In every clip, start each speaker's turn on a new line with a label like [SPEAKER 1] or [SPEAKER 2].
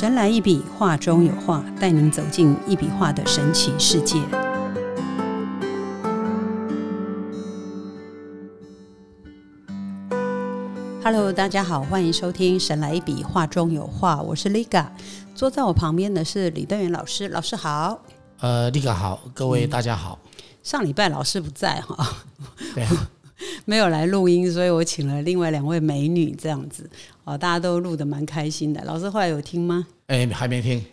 [SPEAKER 1] 神来一笔，画中有画，带您走进一笔画的神奇世界。Hello，大家好，欢迎收听《神来一笔，画中有画》，我是 Liga，坐在我旁边的是李登元老师，老师好。
[SPEAKER 2] 呃，Liga 好，各位大家好。
[SPEAKER 1] 上礼拜老师不在哈，
[SPEAKER 2] 对，
[SPEAKER 1] 没有来录音，所以我请了另外两位美女这样子，哦，大家都录的蛮开心的。老师后来有听吗？
[SPEAKER 2] 哎，还没听。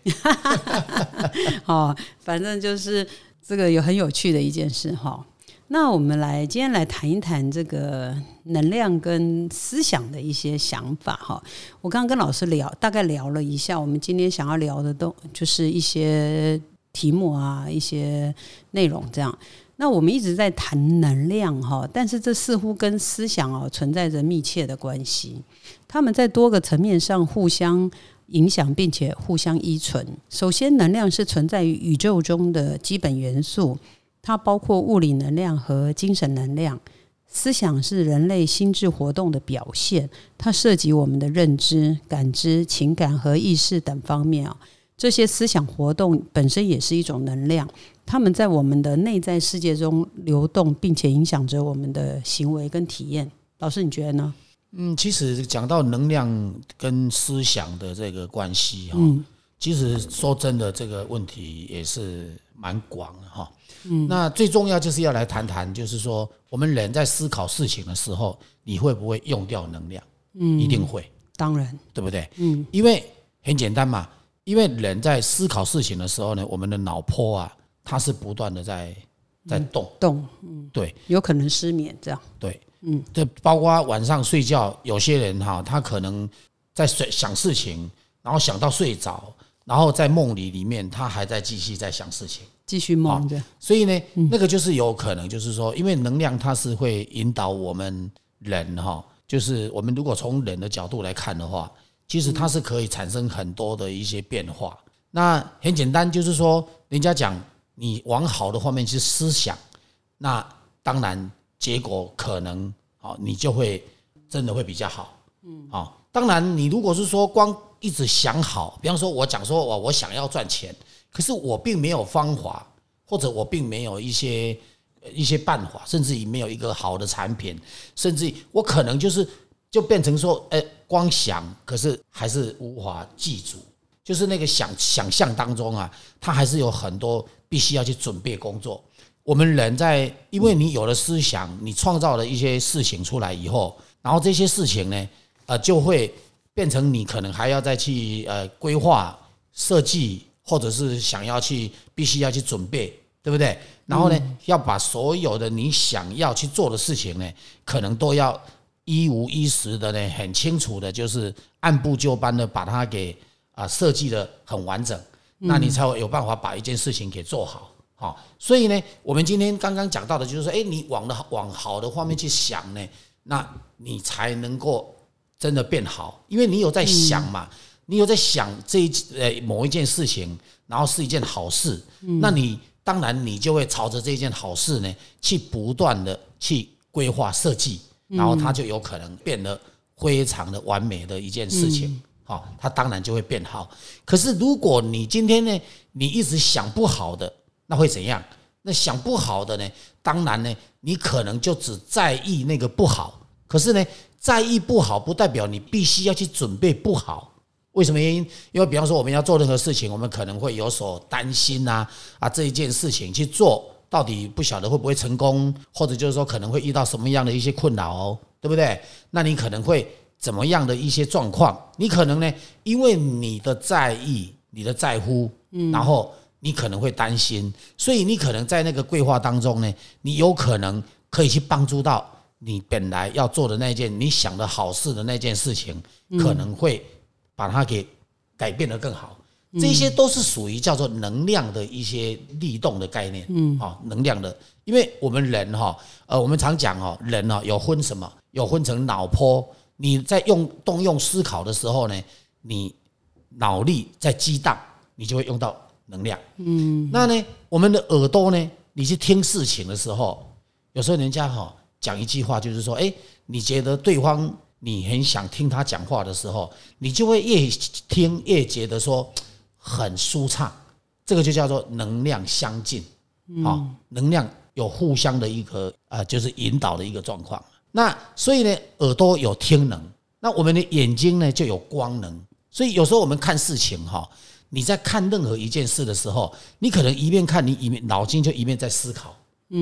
[SPEAKER 1] 哦，反正就是这个有很有趣的一件事哈。那我们来今天来谈一谈这个能量跟思想的一些想法哈。我刚刚跟老师聊，大概聊了一下，我们今天想要聊的都就是一些题目啊，一些内容这样。那我们一直在谈能量哈，但是这似乎跟思想哦存在着密切的关系，他们在多个层面上互相影响，并且互相依存。首先，能量是存在于宇宙中的基本元素。它包括物理能量和精神能量，思想是人类心智活动的表现，它涉及我们的认知、感知、情感和意识等方面啊。这些思想活动本身也是一种能量，它们在我们的内在世界中流动，并且影响着我们的行为跟体验。老师，你觉得呢？
[SPEAKER 2] 嗯，其实讲到能量跟思想的这个关系哈，其实说真的，这个问题也是蛮广的哈。嗯，那最重要就是要来谈谈，就是说我们人在思考事情的时候，你会不会用掉能量？嗯，一定会，
[SPEAKER 1] 当然，
[SPEAKER 2] 对不对？嗯，因为很简单嘛，因为人在思考事情的时候呢，我们的脑波啊，它是不断的在在动。
[SPEAKER 1] 动，嗯，
[SPEAKER 2] 对，
[SPEAKER 1] 有可能失眠这样，
[SPEAKER 2] 对，嗯，这包括晚上睡觉，有些人哈，他可能在睡想事情，然后想到睡着，然后在梦里里面，他还在继续在想事情。
[SPEAKER 1] 继续梦的，
[SPEAKER 2] 所以呢，那个就是有可能，就是说，因为能量它是会引导我们人哈，就是我们如果从人的角度来看的话，其实它是可以产生很多的一些变化。那很简单，就是说，人家讲你往好的方面去思想，那当然结果可能啊，你就会真的会比较好。嗯，啊，当然你如果是说光一直想好，比方说我讲说我我想要赚钱。可是我并没有方法，或者我并没有一些一些办法，甚至于没有一个好的产品，甚至于我可能就是就变成说，哎，光想，可是还是无法记住，就是那个想想象当中啊，他还是有很多必须要去准备工作。我们人在，因为你有了思想，你创造了一些事情出来以后，然后这些事情呢，呃，就会变成你可能还要再去呃规划设计。或者是想要去，必须要去准备，对不对？然后呢，要把所有的你想要去做的事情呢，可能都要一五一十的呢，很清楚的，就是按部就班的把它给啊设计的很完整，那你才会有办法把一件事情给做好。好，所以呢，我们今天刚刚讲到的就是说，哎，你往的往好的方面去想呢，那你才能够真的变好，因为你有在想嘛。你有在想这一呃某一件事情，然后是一件好事，那你当然你就会朝着这件好事呢去不断的去规划设计，然后它就有可能变得非常的完美的一件事情，好，它当然就会变好。可是如果你今天呢，你一直想不好的，那会怎样？那想不好的呢，当然呢，你可能就只在意那个不好，可是呢，在意不好不代表你必须要去准备不好。为什么原因？因为比方说我们要做任何事情，我们可能会有所担心呐啊，这一件事情去做到底不晓得会不会成功，或者就是说可能会遇到什么样的一些困扰哦，对不对？那你可能会怎么样的一些状况？你可能呢，因为你的在意、你的在乎，嗯，然后你可能会担心，所以你可能在那个规划当中呢，你有可能可以去帮助到你本来要做的那件你想的好事的那件事情，可能会。把它给改变得更好，这些都是属于叫做能量的一些力动的概念，嗯，好，能量的，因为我们人哈，呃，我们常讲哦，人呢有分什么？有分成脑波，你在用动用思考的时候呢，你脑力在激荡，你就会用到能量，嗯，那呢，我们的耳朵呢，你去听事情的时候，有时候人家哈讲一句话，就是说，哎，你觉得对方你很想听他讲话的时候，你就会越听越觉得说很舒畅，这个就叫做能量相近，好，能量有互相的一个呃，就是引导的一个状况。那所以呢，耳朵有听能，那我们的眼睛呢就有光能。所以有时候我们看事情哈，你在看任何一件事的时候，你可能一面看，你一面脑筋就一面在思考，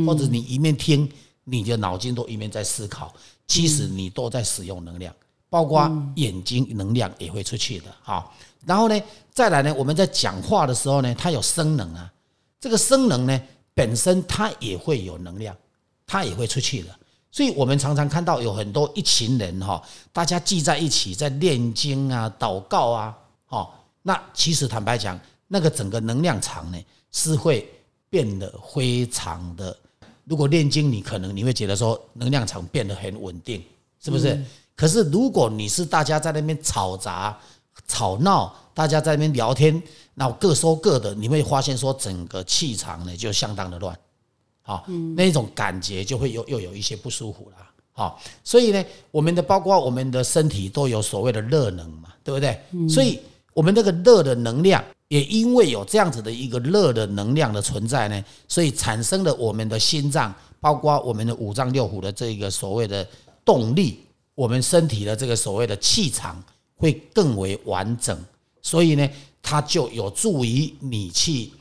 [SPEAKER 2] 或者你一面听，你的脑筋都一面在思考。其实你都在使用能量，包括眼睛能量也会出去的哈。然后呢，再来呢，我们在讲话的时候呢，它有声能啊，这个声能呢本身它也会有能量，它也会出去的。所以我们常常看到有很多一群人哈，大家聚在一起在念经啊、祷告啊，哈，那其实坦白讲，那个整个能量场呢是会变得非常的。如果念经，你可能你会觉得说能量场变得很稳定，是不是？可是如果你是大家在那边吵杂、吵闹，大家在那边聊天，那各说各的，你会发现说整个气场呢就相当的乱，好，那种感觉就会又又有一些不舒服了，好，所以呢，我们的包括我们的身体都有所谓的热能嘛，对不对？所以我们那个热的能量。也因为有这样子的一个热的能量的存在呢，所以产生了我们的心脏，包括我们的五脏六腑的这个所谓的动力，我们身体的这个所谓的气场会更为完整，所以呢，它就有助于你去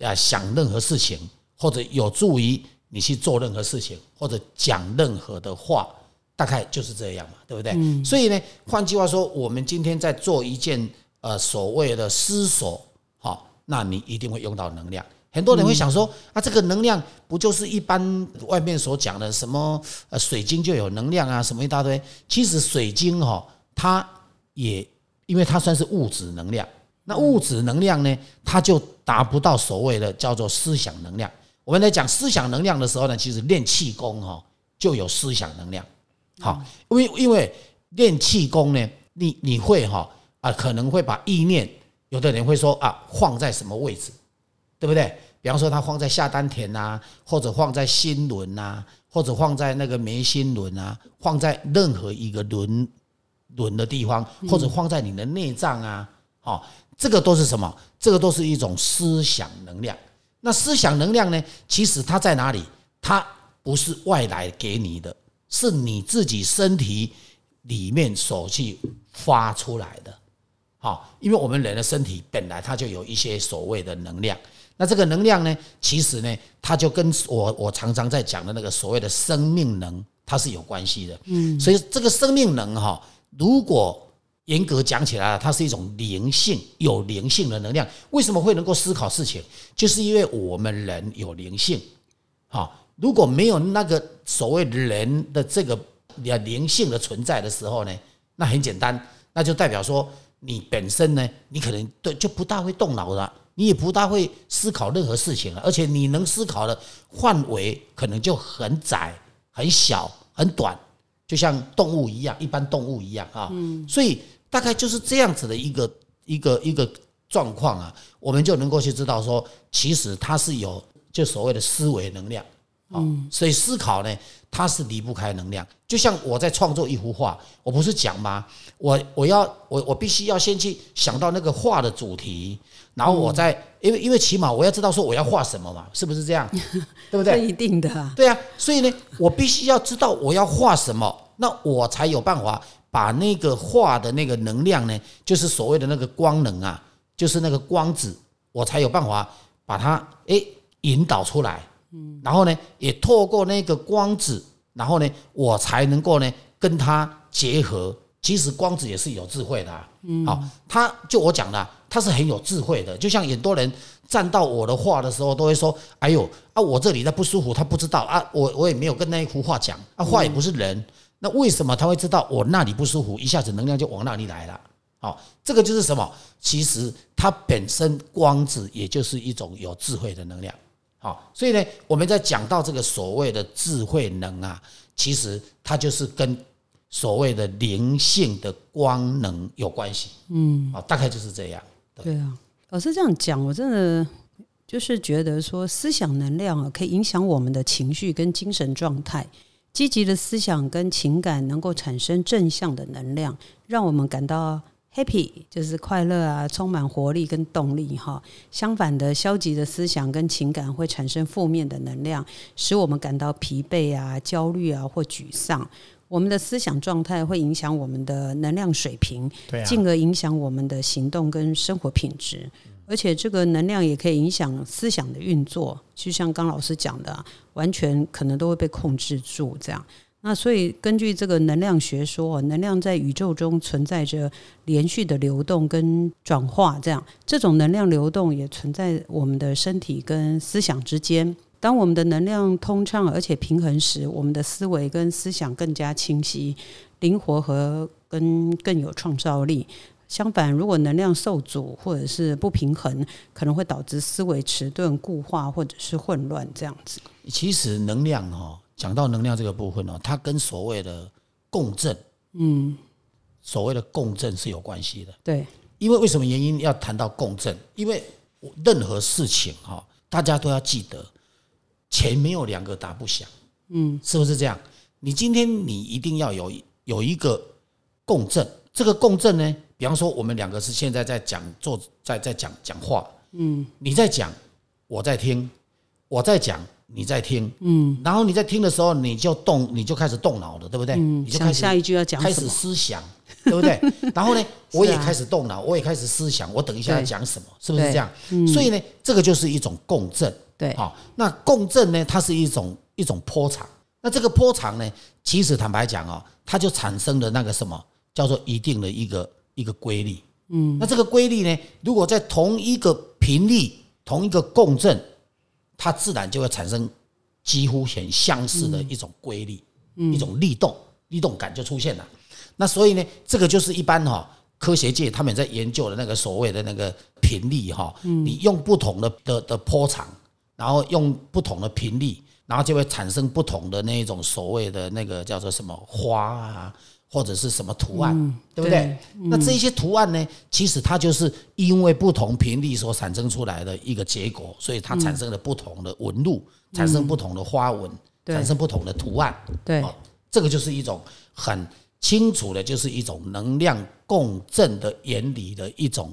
[SPEAKER 2] 啊想任何事情，或者有助于你去做任何事情，或者讲任何的话，大概就是这样嘛，对不对？所以呢，换句话说，我们今天在做一件。呃，所谓的思索，好，那你一定会用到能量。很多人会想说，啊，这个能量不就是一般外面所讲的什么？呃，水晶就有能量啊，什么一大堆。其实水晶哈，它也因为它算是物质能量，那物质能量呢，它就达不到所谓的叫做思想能量。我们在讲思想能量的时候呢，其实练气功哈就有思想能量。好，因为因为练气功呢，你你会哈。啊，可能会把意念，有的人会说啊，放在什么位置，对不对？比方说他放在下丹田呐，或者放在心轮呐，或者放在那个眉心轮啊，放在任何一个轮轮的地方，或者放在你的内脏啊，好，这个都是什么？这个都是一种思想能量。那思想能量呢？其实它在哪里？它不是外来给你的，是你自己身体里面所去发出来的。好，因为我们人的身体本来它就有一些所谓的能量，那这个能量呢，其实呢，它就跟我我常常在讲的那个所谓的生命能，它是有关系的。嗯，所以这个生命能哈，如果严格讲起来，它是一种灵性，有灵性的能量。为什么会能够思考事情？就是因为我们人有灵性。好，如果没有那个所谓人的这个灵性的存在的时候呢，那很简单，那就代表说。你本身呢，你可能对就不大会动脑了，你也不大会思考任何事情了，而且你能思考的范围可能就很窄、很小、很短，就像动物一样，一般动物一样啊。嗯，所以大概就是这样子的一个一个一个状况啊，我们就能够去知道说，其实它是有就所谓的思维能量。嗯，所以思考呢，它是离不开能量。就像我在创作一幅画，我不是讲吗？我我要我我必须要先去想到那个画的主题，然后我再因为因为起码我要知道说我要画什么嘛，是不是这样？对不对？
[SPEAKER 1] 一定的。
[SPEAKER 2] 对啊，所以呢，我必须要知道我要画什么，那我才有办法把那个画的那个能量呢，就是所谓的那个光能啊，就是那个光子，我才有办法把它诶引导出来。嗯，然后呢，也透过那个光子，然后呢，我才能够呢跟它结合。其实光子也是有智慧的，嗯，好，他就我讲的，他是很有智慧的。就像很多人站到我的画的时候，都会说：“哎呦啊，我这里在不舒服。”他不知道啊，我我也没有跟那一幅画讲，啊，画也不是人，那为什么他会知道我那里不舒服？一下子能量就往那里来了。好，这个就是什么？其实它本身光子也就是一种有智慧的能量。好，所以呢，我们在讲到这个所谓的智慧能啊，其实它就是跟所谓的灵性的光能有关系。嗯，啊，大概就是这样。
[SPEAKER 1] 对啊，老师这样讲，我真的就是觉得说，思想能量啊，可以影响我们的情绪跟精神状态，积极的思想跟情感能够产生正向的能量，让我们感到 happy，就是快乐啊，充满活力跟动力哈。相反的，消极的思想跟情感会产生负面的能量，使我们感到疲惫啊、焦虑啊或沮丧。我们的思想状态会影响我们的能量水平，
[SPEAKER 2] 对啊，
[SPEAKER 1] 进而影响我们的行动跟生活品质。而且这个能量也可以影响思想的运作，就像刚老师讲的，完全可能都会被控制住。这样，那所以根据这个能量学说，能量在宇宙中存在着连续的流动跟转化，这样这种能量流动也存在我们的身体跟思想之间。当我们的能量通畅而且平衡时，我们的思维跟思想更加清晰、灵活和跟更有创造力。相反，如果能量受阻或者是不平衡，可能会导致思维迟钝、固化或者是混乱这样子。
[SPEAKER 2] 其实能量哈，讲到能量这个部分哦，它跟所谓的共振，嗯，所谓的共振是有关系的。
[SPEAKER 1] 对，
[SPEAKER 2] 因为为什么原因要谈到共振？因为任何事情哈，大家都要记得，钱没有两个打不响，嗯，是不是这样？你今天你一定要有有一个共振，这个共振呢，比方说我们两个是现在在讲做在在讲讲话，嗯，你在讲，我在听，我在讲。你在听，嗯，然后你在听的时候，你就动，你就开始动脑了，对不对？
[SPEAKER 1] 嗯，
[SPEAKER 2] 你就开始
[SPEAKER 1] 下一句要讲
[SPEAKER 2] 开始思想，对不对？然后呢，我也开始动脑，我也开始思想，我等一下要讲什么，是不是这样？所以呢，这个就是一种共振，
[SPEAKER 1] 对，
[SPEAKER 2] 好，那共振呢，它是一种一种波长，那这个波长呢，其实坦白讲哦，它就产生了那个什么叫做一定的一个一个规律，嗯，那这个规律呢，如果在同一个频率、同一个共振。它自然就会产生几乎很相似的一种规律，一种律动，律动感就出现了。那所以呢，这个就是一般哈科学界他们在研究的那个所谓的那个频率哈，你用不同的的的波长，然后用不同的频率，然后就会产生不同的那一种所谓的那个叫做什么花啊。或者是什么图案，对不对？那这些图案呢？其实它就是因为不同频率所产生出来的一个结果，所以它产生了不同的纹路，产生不同的花纹，产生不同的图案。
[SPEAKER 1] 对，
[SPEAKER 2] 这个就是一种很清楚的，就是一种能量共振的原理的一种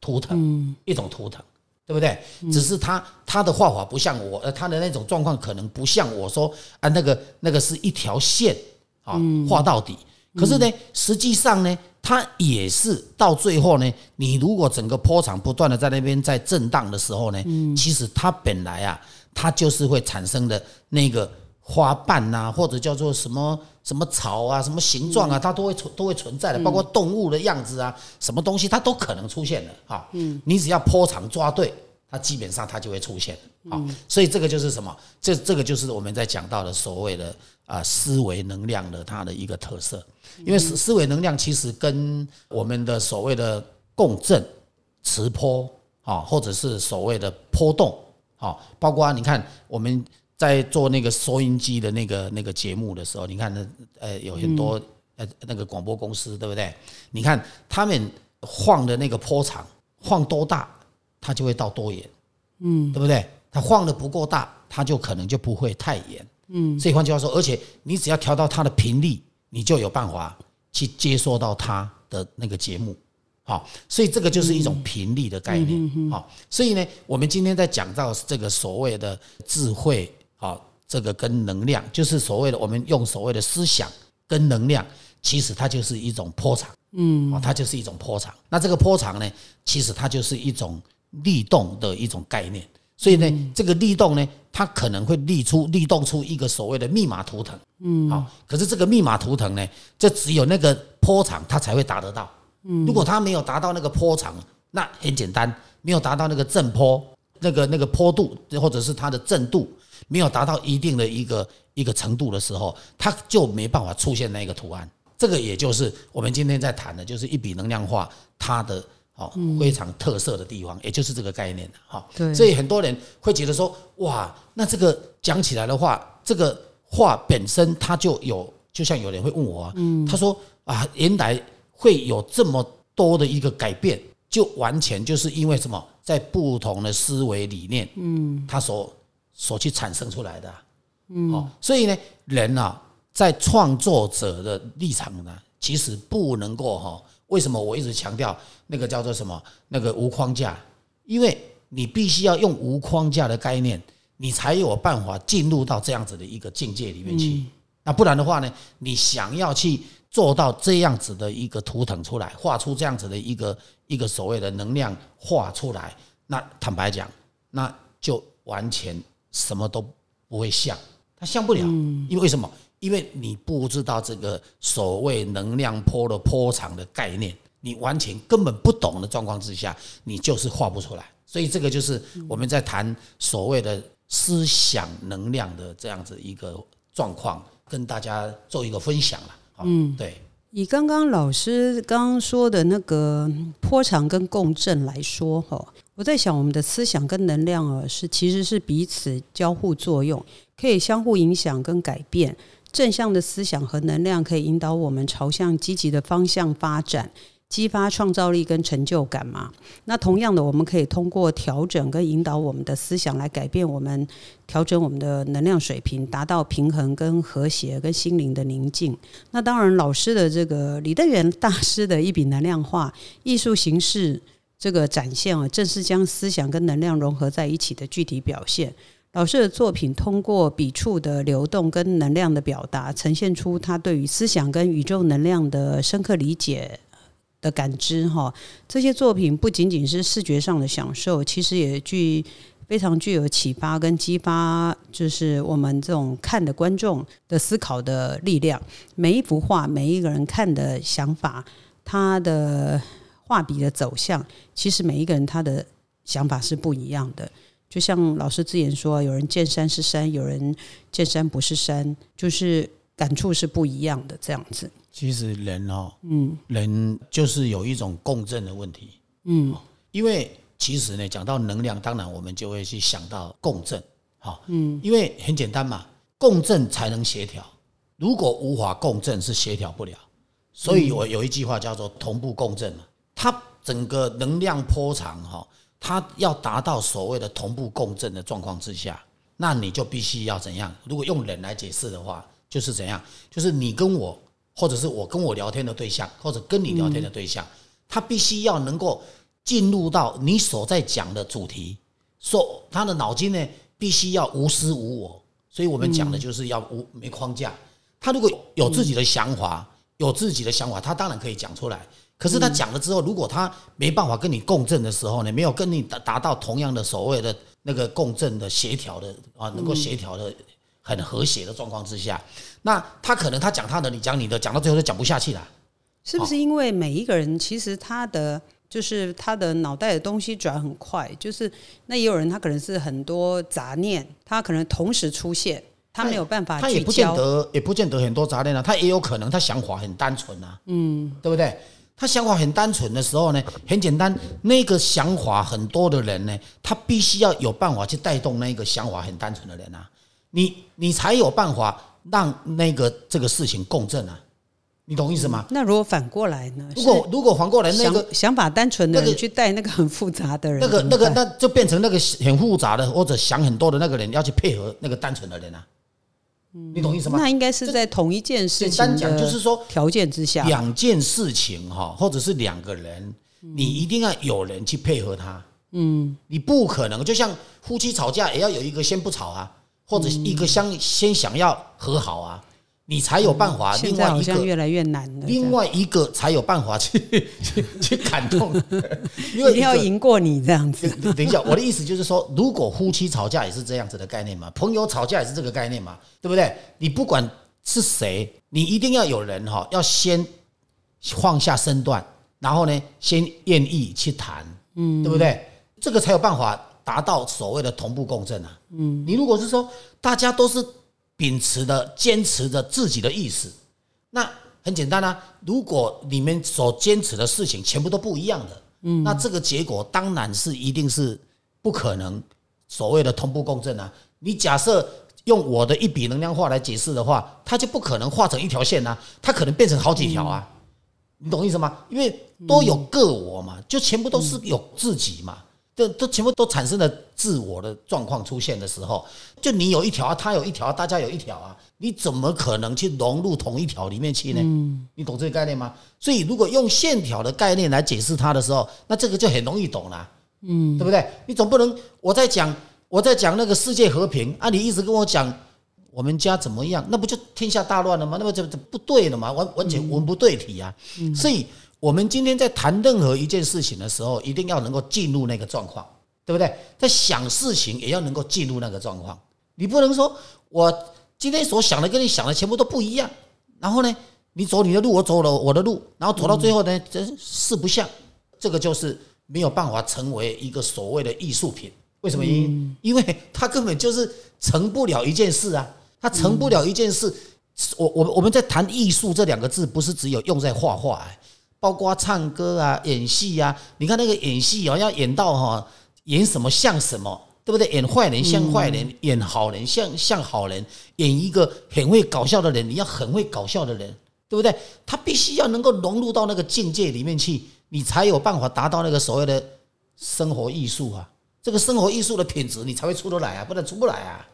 [SPEAKER 2] 图腾，一种图腾，对不对？只是他他的画法不像我，呃，它的那种状况可能不像我说啊，那个那个是一条线啊，画到底。可是呢，实际上呢，它也是到最后呢，你如果整个坡场不断的在那边在震荡的时候呢，其实它本来啊，它就是会产生的那个花瓣呐，或者叫做什么什么草啊，什么形状啊，它都会存都会存在的，包括动物的样子啊，什么东西它都可能出现的哈。嗯，你只要坡场抓对，它基本上它就会出现。好，所以这个就是什么？这这个就是我们在讲到的所谓的啊思维能量的它的一个特色。因为思思维能量其实跟我们的所谓的共振、磁波啊，或者是所谓的波动啊，包括你看我们在做那个收音机的那个那个节目的时候，你看那呃有很多呃那个广播公司对不对？你看他们晃的那个波长晃多大，它就会到多远，嗯，对不对？它晃的不够大，它就可能就不会太远，嗯。所以换句话说，而且你只要调到它的频率。你就有办法去接收到他的那个节目，好，所以这个就是一种频率的概念，好，所以呢，我们今天在讲到这个所谓的智慧，好，这个跟能量，就是所谓的我们用所谓的思想跟能量，其实它就是一种波长，嗯，哦，它就是一种波长。那这个波长呢，其实它就是一种律动的一种概念。所以呢，这个力动呢，它可能会立出、立动出一个所谓的密码图腾。嗯，好，可是这个密码图腾呢，这只有那个波长它才会达得到。嗯，如果它没有达到那个波长，那很简单，没有达到那个正坡、那个那个坡度，或者是它的正度没有达到一定的一个一个程度的时候，它就没办法出现那个图案。这个也就是我们今天在谈的，就是一笔能量化它的。好，非常特色的地方，也就是这个概念的哈。
[SPEAKER 1] 对，
[SPEAKER 2] 所以很多人会觉得说，哇，那这个讲起来的话，这个话本身它就有，就像有人会问我啊，他说啊，原来会有这么多的一个改变，就完全就是因为什么，在不同的思维理念，嗯，他所所去产生出来的，嗯，哦，所以呢，人啊，在创作者的立场呢，其实不能够哈。为什么我一直强调那个叫做什么？那个无框架，因为你必须要用无框架的概念，你才有办法进入到这样子的一个境界里面去。那不然的话呢，你想要去做到这样子的一个图腾出来，画出这样子的一个一个所谓的能量画出来，那坦白讲，那就完全什么都不会像，它像不了。因为什么？因为你不知道这个所谓能量波的波长的概念，你完全根本不懂的状况之下，你就是画不出来。所以这个就是我们在谈所谓的思想能量的这样子一个状况，跟大家做一个分享了。嗯，对。
[SPEAKER 1] 以刚刚老师刚刚说的那个波长跟共振来说，哈，我在想我们的思想跟能量啊，是其实是彼此交互作用，可以相互影响跟改变。正向的思想和能量可以引导我们朝向积极的方向发展，激发创造力跟成就感嘛？那同样的，我们可以通过调整跟引导我们的思想来改变我们，调整我们的能量水平，达到平衡跟和谐跟心灵的宁静。那当然，老师的这个李德元大师的一笔能量画艺术形式这个展现啊，正是将思想跟能量融合在一起的具体表现。老师的作品通过笔触的流动跟能量的表达，呈现出他对于思想跟宇宙能量的深刻理解的感知。哈，这些作品不仅仅是视觉上的享受，其实也具非常具有启发跟激发，就是我们这种看的观众的思考的力量。每一幅画，每一个人看的想法，他的画笔的走向，其实每一个人他的想法是不一样的。就像老师之前说，有人见山是山，有人见山不是山，就是感触是不一样的这样子。
[SPEAKER 2] 其实人哦，嗯，人就是有一种共振的问题，嗯，因为其实呢，讲到能量，当然我们就会去想到共振，好，嗯，因为很简单嘛，共振才能协调，如果无法共振是协调不了，所以我有一句话叫做同步共振嘛，它整个能量波长哈。它要达到所谓的同步共振的状况之下，那你就必须要怎样？如果用人来解释的话，就是怎样？就是你跟我，或者是我跟我聊天的对象，或者跟你聊天的对象，他必须要能够进入到你所在讲的主题，说他的脑筋呢必须要无私无我。所以我们讲的就是要无没框架。他如果有自己的想法，有自己的想法，他当然可以讲出来。可是他讲了之后，如果他没办法跟你共振的时候呢，没有跟你达达到同样的所谓的那个共振的协调的啊，能够协调的很和谐的状况之下，那他可能他讲他的，你讲你的，讲到最后就讲不下去了。
[SPEAKER 1] 是不是因为每一个人其实他的就是他的脑袋的东西转很快，就是那也有人他可能是很多杂念，他可能同时出现，他没有办法
[SPEAKER 2] 他也不见得也不见得很多杂念啊，他也有可能他想法很单纯啊，嗯，对不对？他想法很单纯的时候呢，很简单，那个想法很多的人呢，他必须要有办法去带动那个想法很单纯的人啊，你你才有办法让那个这个事情共振啊，你懂意思吗？
[SPEAKER 1] 那如果反过来呢？
[SPEAKER 2] 如果如果反过来，那个
[SPEAKER 1] 想法单纯的人去带那个很复杂的人，
[SPEAKER 2] 那个那个那就变成那个很复杂的或者想很多的那个人要去配合那个单纯的人啊。你懂意思吗？
[SPEAKER 1] 那应该是在同一件事情
[SPEAKER 2] 单讲就是说
[SPEAKER 1] 条件之下，
[SPEAKER 2] 两件事情哈，或者是两个人，你一定要有人去配合他。嗯，你不可能就像夫妻吵架，也要有一个先不吵啊，或者一个先先想要和好啊。你才有办法，另外一个
[SPEAKER 1] 越来越难了。
[SPEAKER 2] 另外一个才有办法 去去去感动，
[SPEAKER 1] 因为一定要赢过你这样子。
[SPEAKER 2] 等一下，我的意思就是说，如果夫妻吵架也是这样子的概念嘛，朋友吵架也是这个概念嘛，对不对？你不管是谁，你一定要有人哈，要先放下身段，然后呢，先愿意去谈，嗯，对不对？这个才有办法达到所谓的同步共振啊。嗯，你如果是说大家都是。秉持的、坚持着自己的意思，那很简单啊。如果你们所坚持的事情全部都不一样的，嗯，那这个结果当然是一定是不可能所谓的同步共振啊。你假设用我的一笔能量化来解释的话，它就不可能画成一条线啊，它可能变成好几条啊。你懂意思吗？因为都有个我嘛，就全部都是有自己嘛。这都全部都产生了自我的状况出现的时候，就你有一条，他有一条，大家有一条啊，你怎么可能去融入同一条里面去呢？你懂这个概念吗？所以如果用线条的概念来解释它的时候，那这个就很容易懂了，嗯，对不对？你总不能我在讲我在讲那个世界和平啊，你一直跟我讲我们家怎么样，那不就天下大乱了吗？那么这这不对了吗，完完全文不对题啊，所以。我们今天在谈任何一件事情的时候，一定要能够进入那个状况，对不对？在想事情也要能够进入那个状况。你不能说我今天所想的跟你想的全部都不一样，然后呢，你走你的路，我走了我的路，然后走到最后呢，真四不像，这个就是没有办法成为一个所谓的艺术品。为什么原因？因为它根本就是成不了一件事啊，它成不了一件事。我我我们在谈艺术这两个字，不是只有用在画画哎。包括唱歌啊、演戏啊，你看那个演戏哦，要演到哈，演什么像什么，对不对？演坏人像坏人，演好人像像好人，演一个很会搞笑的人，你要很会搞笑的人，对不对？他必须要能够融入到那个境界里面去，你才有办法达到那个所谓的生活艺术啊。这个生活艺术的品质，你才会出得来啊，不然出不来啊，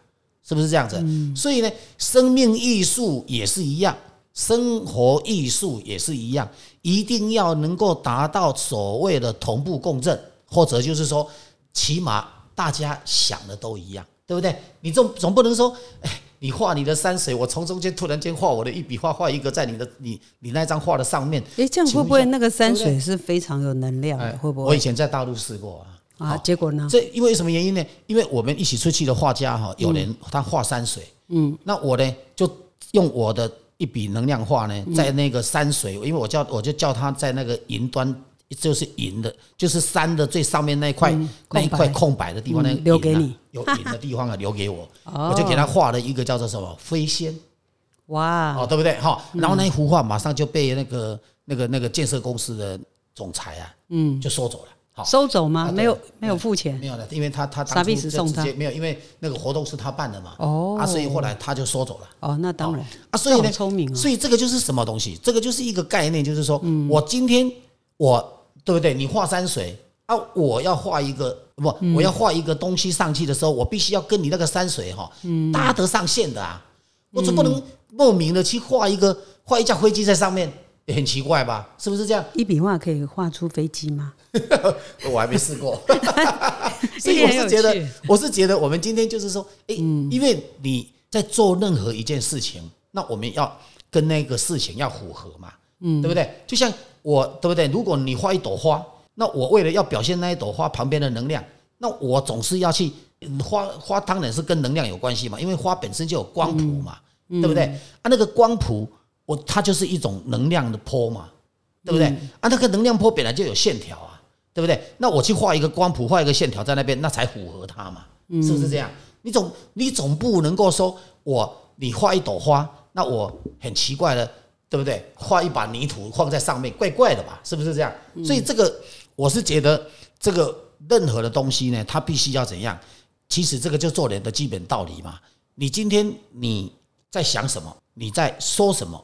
[SPEAKER 2] 是不是这样子？所以呢，生命艺术也是一样。生活艺术也是一样，一定要能够达到所谓的同步共振，或者就是说，起码大家想的都一样，对不对？你总总不能说，哎，你画你的山水，我从中间突然间画我的一笔画，画一个在你的你 你那张画的上面，
[SPEAKER 1] 哎，这样会不会那个山水是非常有能量的？会不会？
[SPEAKER 2] 我以前在大陆试过
[SPEAKER 1] 啊，啊，结果呢？
[SPEAKER 2] 这因为什么原因呢？因为我们一起出去的画家哈，有人他画山水，嗯，那我呢就用我的。一笔能量画呢，在那个山水，因为我叫我就叫他在那个云端，就是云的，就是山的最上面那一块那一块空白。的地方，那
[SPEAKER 1] 留给你。
[SPEAKER 2] 有 云的地方啊，留给我，我就给他画了一个叫做什么飞仙，哇，哦，对不对？哈，然后那一幅画马上就被那个那个那个建设公司的总裁啊，嗯，就收走了。
[SPEAKER 1] 收走吗？没有，没有付钱。
[SPEAKER 2] 没有的，因为他他当初就直接没有，因为那个活动是他办的嘛。哦，啊，所以后来他就收走了。
[SPEAKER 1] 哦，那当然。
[SPEAKER 2] 啊，所以呢，
[SPEAKER 1] 聪明。
[SPEAKER 2] 所以这个就是什么东西？这个就是一个概念，就是说我今天我对不对？你画山水啊，我要画一个不，我要画一个东西上去的时候，我必须要跟你那个山水哈搭得上线的啊。我总不能莫名的去画一个画一架飞机在上面。也很奇怪吧？是不是这样？
[SPEAKER 1] 一笔画可以画出飞机吗？
[SPEAKER 2] 我还没试过，所以我是觉得，我是觉得，我们今天就是说，哎，因为你在做任何一件事情，那我们要跟那个事情要符合嘛，嗯，对不对？就像我，对不对？如果你画一朵花，那我为了要表现那一朵花旁边的能量，那我总是要去花花，当然是跟能量有关系嘛，因为花本身就有光谱嘛，对不对？啊，那个光谱。我它就是一种能量的波嘛，对不对？啊，那个能量波本来就有线条啊，对不对？那我去画一个光谱，画一个线条在那边，那才符合它嘛，是不是这样？你总你总不能够说我你画一朵花，那我很奇怪的，对不对？画一把泥土放在上面，怪怪的吧？是不是这样？所以这个我是觉得，这个任何的东西呢，它必须要怎样？其实这个就做人的基本道理嘛。你今天你在想什么？你在说什么？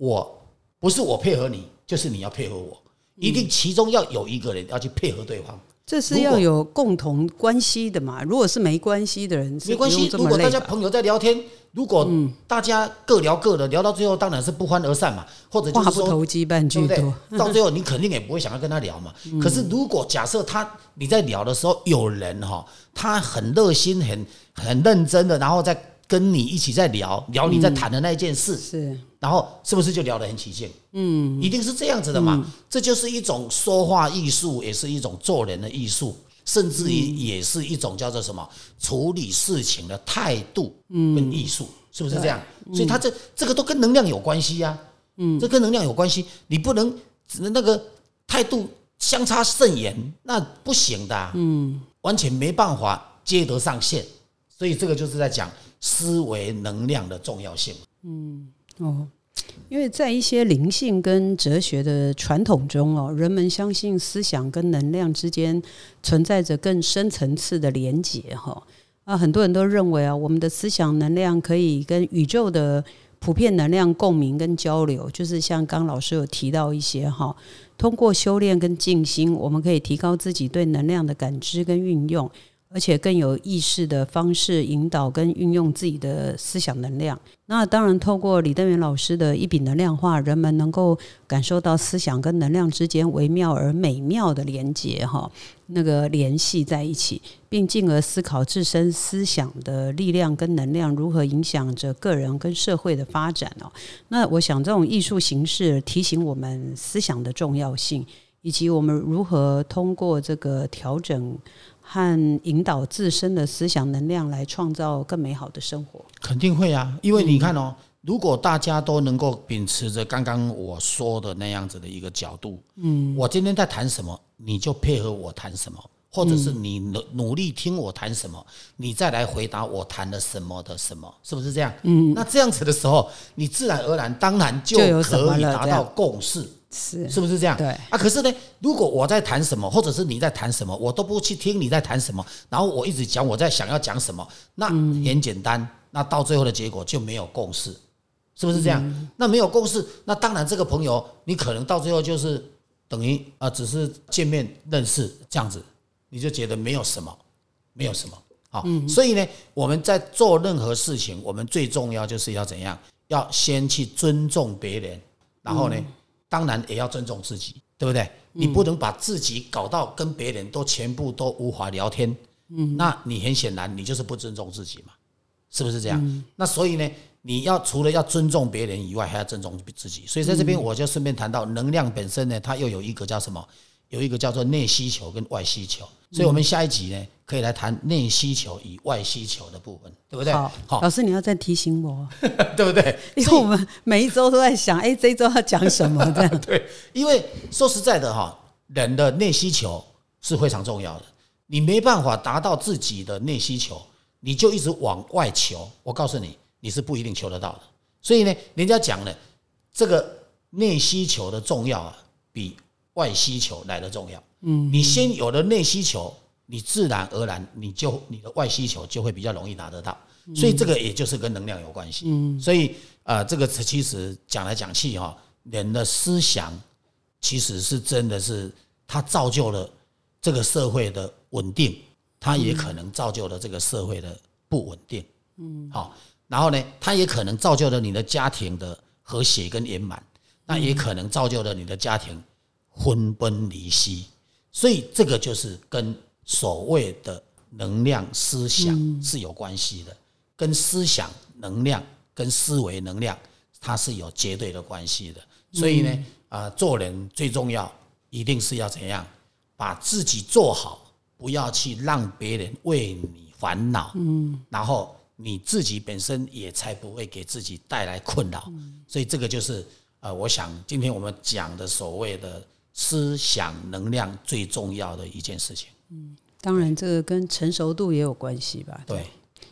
[SPEAKER 2] 我不是我配合你，就是你要配合我，一定其中要有一个人要去配合对方。
[SPEAKER 1] 这是要有共同关系的嘛？如果是没关系的人，
[SPEAKER 2] 没关系。如果大家朋友在聊天，如果大家各聊各的，聊到最后当然是不欢而散嘛。或者就是说
[SPEAKER 1] 投机半句多，
[SPEAKER 2] 到最后你肯定也不会想要跟他聊嘛。可是如果假设他你在聊的时候有人哈，他很热心、很很认真的，然后再。跟你一起在聊聊你在谈的那件事，
[SPEAKER 1] 是，
[SPEAKER 2] 然后是不是就聊得很起劲？嗯，一定是这样子的嘛。这就是一种说话艺术，也是一种做人的艺术，甚至于也是一种叫做什么处理事情的态度跟艺术，是不是这样？所以它这这个都跟能量有关系呀。嗯，这跟能量有关系，你不能那个态度相差甚远，那不行的。嗯，完全没办法接得上线。所以这个就是在讲。思维能量的重要性。
[SPEAKER 1] 嗯，哦，因为在一些灵性跟哲学的传统中哦，人们相信思想跟能量之间存在着更深层次的连结哈。啊，很多人都认为啊，我们的思想能量可以跟宇宙的普遍能量共鸣跟交流，就是像刚老师有提到一些哈，通过修炼跟静心，我们可以提高自己对能量的感知跟运用。而且更有意识的方式引导跟运用自己的思想能量。那当然，透过李登元老师的一笔能量化，人们能够感受到思想跟能量之间微妙而美妙的连接，哈，那个联系在一起，并进而思考自身思想的力量跟能量如何影响着个人跟社会的发展哦。那我想，这种艺术形式提醒我们思想的重要性，以及我们如何通过这个调整。和引导自身的思想能量来创造更美好的生活，
[SPEAKER 2] 肯定会啊！因为你看哦，如果大家都能够秉持着刚刚我说的那样子的一个角度，嗯，我今天在谈什么，你就配合我谈什么，或者是你努努力听我谈什么，你再来回答我谈了什么的什么，是不是这样？嗯，那这样子的时候，你自然而然当然就可以达到共识。
[SPEAKER 1] 是
[SPEAKER 2] 是不是这样？
[SPEAKER 1] 对
[SPEAKER 2] 啊，可是呢，如果我在谈什么，或者是你在谈什么，我都不去听你在谈什么，然后我一直讲我在想要讲什么，那很简单，那到最后的结果就没有共识，是不是这样？那没有共识，那当然这个朋友你可能到最后就是等于啊，只是见面认识这样子，你就觉得没有什么，没有什么好。所以呢，我们在做任何事情，我们最重要就是要怎样？要先去尊重别人，然后呢？当然也要尊重自己，对不对？你不能把自己搞到跟别人都全部都无法聊天，嗯，那你很显然你就是不尊重自己嘛，是不是这样？那所以呢，你要除了要尊重别人以外，还要尊重自己。所以在这边我就顺便谈到能量本身呢，它又有一个叫什么？有一个叫做内需求跟外需求。所以我们下一集呢，可以来谈内需求与外需求的部分，对不对？
[SPEAKER 1] 好，老师你要再提醒我，
[SPEAKER 2] 对不对？
[SPEAKER 1] 因为我们每一周都在想，哎，这一周要讲什么？这样
[SPEAKER 2] 对。因为说实在的哈，人的内需求是非常重要的。你没办法达到自己的内需求，你就一直往外求。我告诉你，你是不一定求得到的。所以呢，人家讲呢，这个内需求的重要啊，比外需求来的重要。嗯，你先有了内需求，你自然而然你就你的外需求就会比较容易拿得到，所以这个也就是跟能量有关系。嗯，所以呃，这个其实讲来讲去哈，人的思想其实是真的是它造就了这个社会的稳定，它也可能造就了这个社会的不稳定。嗯，好，然后呢，它也可能造就了你的家庭的和谐跟圆满，那也可能造就了你的家庭分崩离析。所以这个就是跟所谓的能量思想是有关系的，跟思想能量、跟思维能量，它是有绝对的关系的。所以呢，啊，做人最重要，一定是要怎样把自己做好，不要去让别人为你烦恼。嗯，然后你自己本身也才不会给自己带来困扰。所以这个就是呃，我想今天我们讲的所谓的。思想能量最重要的一件事情。
[SPEAKER 1] 嗯，当然，这个跟成熟度也有关系吧？
[SPEAKER 2] 对，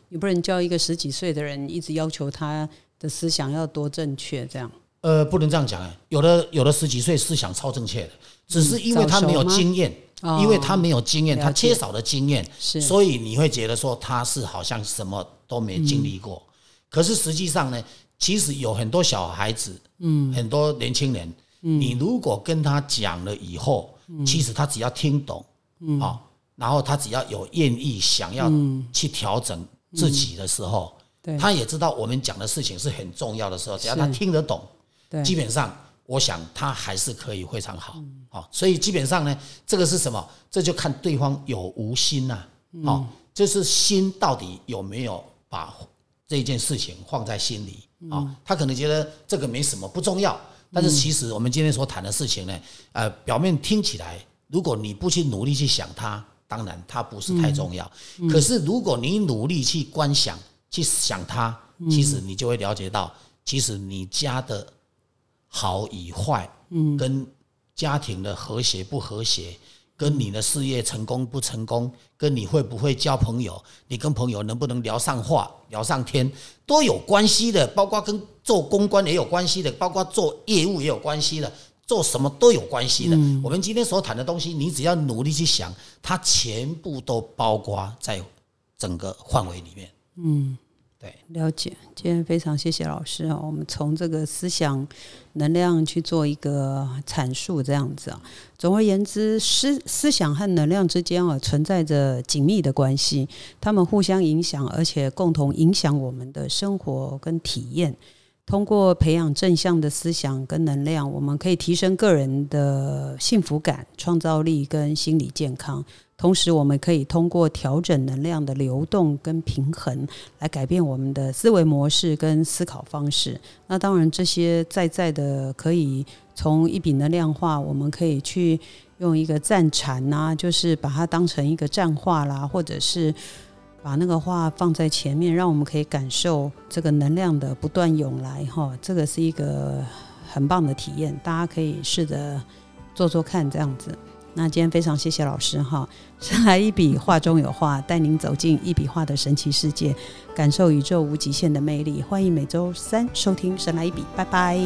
[SPEAKER 1] 你不能教一个十几岁的人一直要求他的思想要多正确，这样。
[SPEAKER 2] 呃，不能这样讲哎，有的有的十几岁思想超正确的，只是因为他没有经验，因为他没有经验，他缺少了经验，所以你会觉得说他是好像什么都没经历过。可是实际上呢，其实有很多小孩子，嗯，很多年轻人。你如果跟他讲了以后，其实他只要听懂，啊，然后他只要有愿意想要去调整自己的时候，他也知道我们讲的事情是很重要的时候，只要他听得懂，基本上我想他还是可以非常好，好，所以基本上呢，这个是什么？这就看对方有无心呐，好，就是心到底有没有把这件事情放在心里啊？他可能觉得这个没什么，不重要。但是其实我们今天所谈的事情呢，呃，表面听起来，如果你不去努力去想它，当然它不是太重要。可是如果你努力去观想、去想它，其实你就会了解到，其实你家的好与坏，嗯，跟家庭的和谐不和谐。跟你的事业成功不成功，跟你会不会交朋友，你跟朋友能不能聊上话、聊上天，都有关系的。包括跟做公关也有关系的，包括做业务也有关系的，做什么都有关系的。我们今天所谈的东西，你只要努力去想，它全部都包括在整个范围里面。嗯，对，
[SPEAKER 1] 了解。今天非常谢谢老师啊，我们从这个思想能量去做一个阐述，这样子啊。总而言之，思思想和能量之间啊存在着紧密的关系，他们互相影响，而且共同影响我们的生活跟体验。通过培养正向的思想跟能量，我们可以提升个人的幸福感、创造力跟心理健康。同时，我们可以通过调整能量的流动跟平衡，来改变我们的思维模式跟思考方式。那当然，这些在在的可以从一笔能量化，我们可以去用一个赞禅呐，就是把它当成一个战话啦，或者是把那个话放在前面，让我们可以感受这个能量的不断涌来。哈，这个是一个很棒的体验，大家可以试着做做看，这样子。那今天非常谢谢老师哈，神来一笔画中有画，带您走进一笔画的神奇世界，感受宇宙无极限的魅力。欢迎每周三收听神来一笔，拜拜。